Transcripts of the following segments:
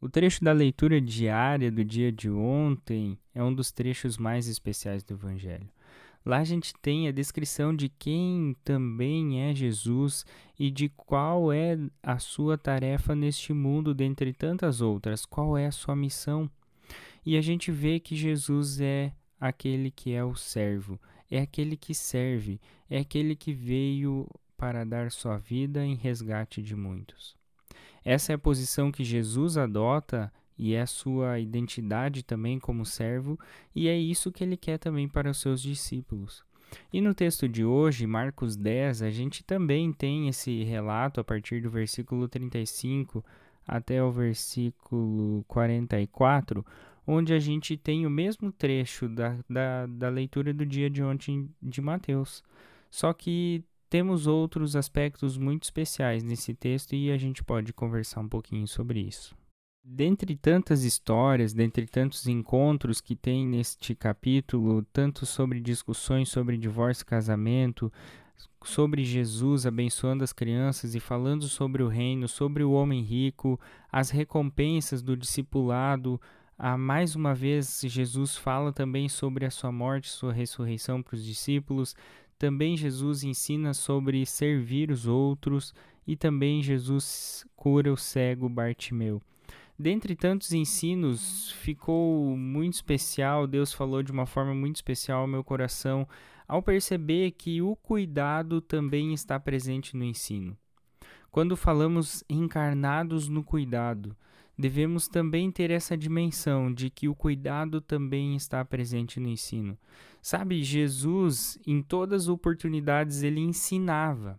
O trecho da leitura diária do dia de ontem é um dos trechos mais especiais do Evangelho. Lá a gente tem a descrição de quem também é Jesus e de qual é a sua tarefa neste mundo, dentre tantas outras, qual é a sua missão. E a gente vê que Jesus é aquele que é o servo, é aquele que serve, é aquele que veio para dar sua vida em resgate de muitos. Essa é a posição que Jesus adota e é a sua identidade também como servo, e é isso que ele quer também para os seus discípulos. E no texto de hoje, Marcos 10, a gente também tem esse relato a partir do versículo 35 até o versículo 44, onde a gente tem o mesmo trecho da, da, da leitura do dia de ontem de Mateus. Só que temos outros aspectos muito especiais nesse texto e a gente pode conversar um pouquinho sobre isso. Dentre tantas histórias, dentre tantos encontros que tem neste capítulo, tanto sobre discussões sobre divórcio e casamento, sobre Jesus abençoando as crianças e falando sobre o reino, sobre o homem rico, as recompensas do discipulado, ah, mais uma vez, Jesus fala também sobre a sua morte, sua ressurreição para os discípulos. Também Jesus ensina sobre servir os outros e também Jesus cura o cego Bartimeu. Dentre tantos ensinos, ficou muito especial, Deus falou de uma forma muito especial ao meu coração ao perceber que o cuidado também está presente no ensino. Quando falamos encarnados no cuidado, devemos também ter essa dimensão de que o cuidado também está presente no ensino. Sabe, Jesus, em todas as oportunidades, ele ensinava.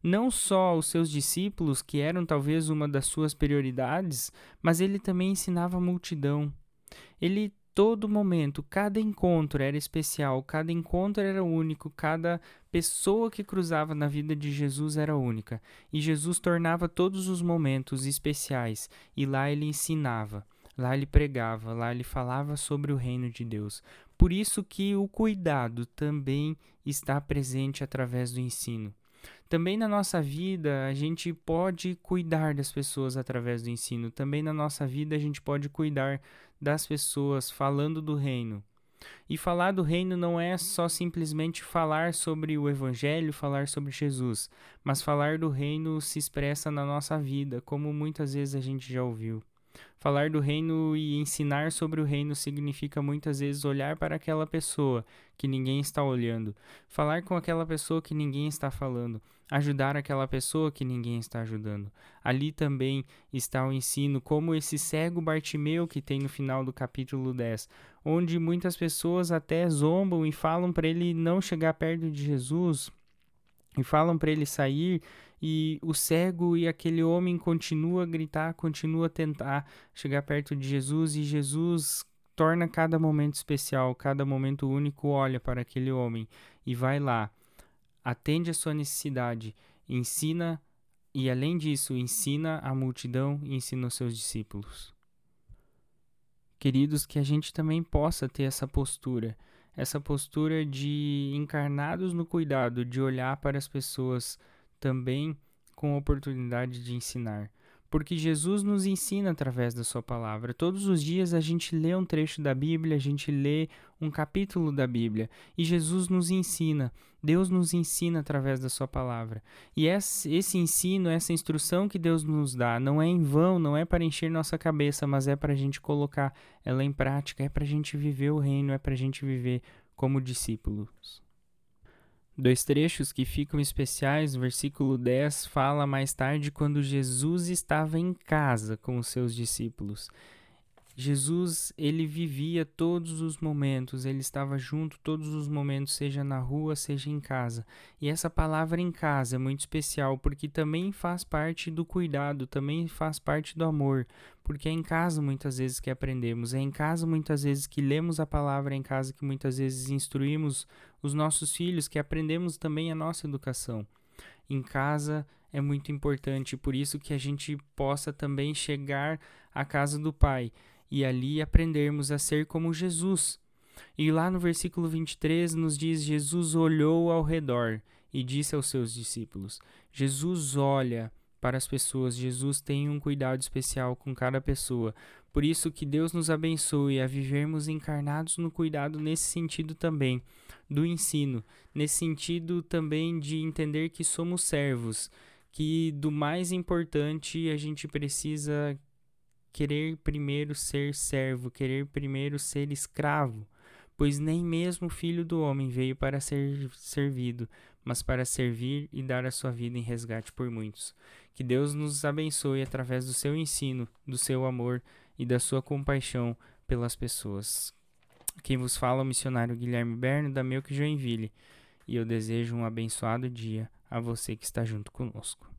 Não só aos seus discípulos, que eram talvez uma das suas prioridades, mas ele também ensinava a multidão. Ele todo momento, cada encontro era especial, cada encontro era único, cada pessoa que cruzava na vida de Jesus era única. E Jesus tornava todos os momentos especiais, e lá ele ensinava, lá ele pregava, lá ele falava sobre o reino de Deus. Por isso que o cuidado também está presente através do ensino. Também na nossa vida, a gente pode cuidar das pessoas através do ensino. Também na nossa vida, a gente pode cuidar das pessoas falando do reino. E falar do reino não é só simplesmente falar sobre o Evangelho, falar sobre Jesus, mas falar do reino se expressa na nossa vida, como muitas vezes a gente já ouviu. Falar do reino e ensinar sobre o reino significa muitas vezes olhar para aquela pessoa que ninguém está olhando, falar com aquela pessoa que ninguém está falando, ajudar aquela pessoa que ninguém está ajudando. Ali também está o ensino, como esse cego Bartimeu que tem no final do capítulo 10, onde muitas pessoas até zombam e falam para ele não chegar perto de Jesus, e falam para ele sair e o cego e aquele homem continua a gritar, continua a tentar chegar perto de Jesus e Jesus torna cada momento especial, cada momento único, olha para aquele homem e vai lá, atende a sua necessidade, ensina e além disso, ensina a multidão e ensina os seus discípulos. Queridos, que a gente também possa ter essa postura essa postura de encarnados no cuidado, de olhar para as pessoas também com oportunidade de ensinar. Porque Jesus nos ensina através da Sua palavra. Todos os dias a gente lê um trecho da Bíblia, a gente lê um capítulo da Bíblia e Jesus nos ensina. Deus nos ensina através da Sua palavra. E esse ensino, essa instrução que Deus nos dá, não é em vão, não é para encher nossa cabeça, mas é para a gente colocar ela em prática, é para a gente viver o reino, é para a gente viver como discípulos. Dois trechos que ficam especiais, o versículo 10 fala mais tarde quando Jesus estava em casa com os seus discípulos. Jesus, ele vivia todos os momentos, ele estava junto todos os momentos, seja na rua, seja em casa. E essa palavra em casa é muito especial porque também faz parte do cuidado, também faz parte do amor, porque é em casa muitas vezes que aprendemos, é em casa muitas vezes que lemos a palavra, é em casa que muitas vezes instruímos os nossos filhos, que aprendemos também a nossa educação. Em casa é muito importante, por isso que a gente possa também chegar à casa do Pai e ali aprendermos a ser como Jesus. E lá no versículo 23 nos diz: Jesus olhou ao redor e disse aos seus discípulos: Jesus olha para as pessoas. Jesus tem um cuidado especial com cada pessoa. Por isso que Deus nos abençoe a vivermos encarnados no cuidado nesse sentido também, do ensino, nesse sentido também de entender que somos servos, que do mais importante a gente precisa querer primeiro ser servo, querer primeiro ser escravo, pois nem mesmo o filho do homem veio para ser servido, mas para servir e dar a sua vida em resgate por muitos. Que Deus nos abençoe através do seu ensino, do seu amor e da sua compaixão pelas pessoas. Quem vos fala é o missionário Guilherme Berno, da Melk Joinville, e eu desejo um abençoado dia a você que está junto conosco.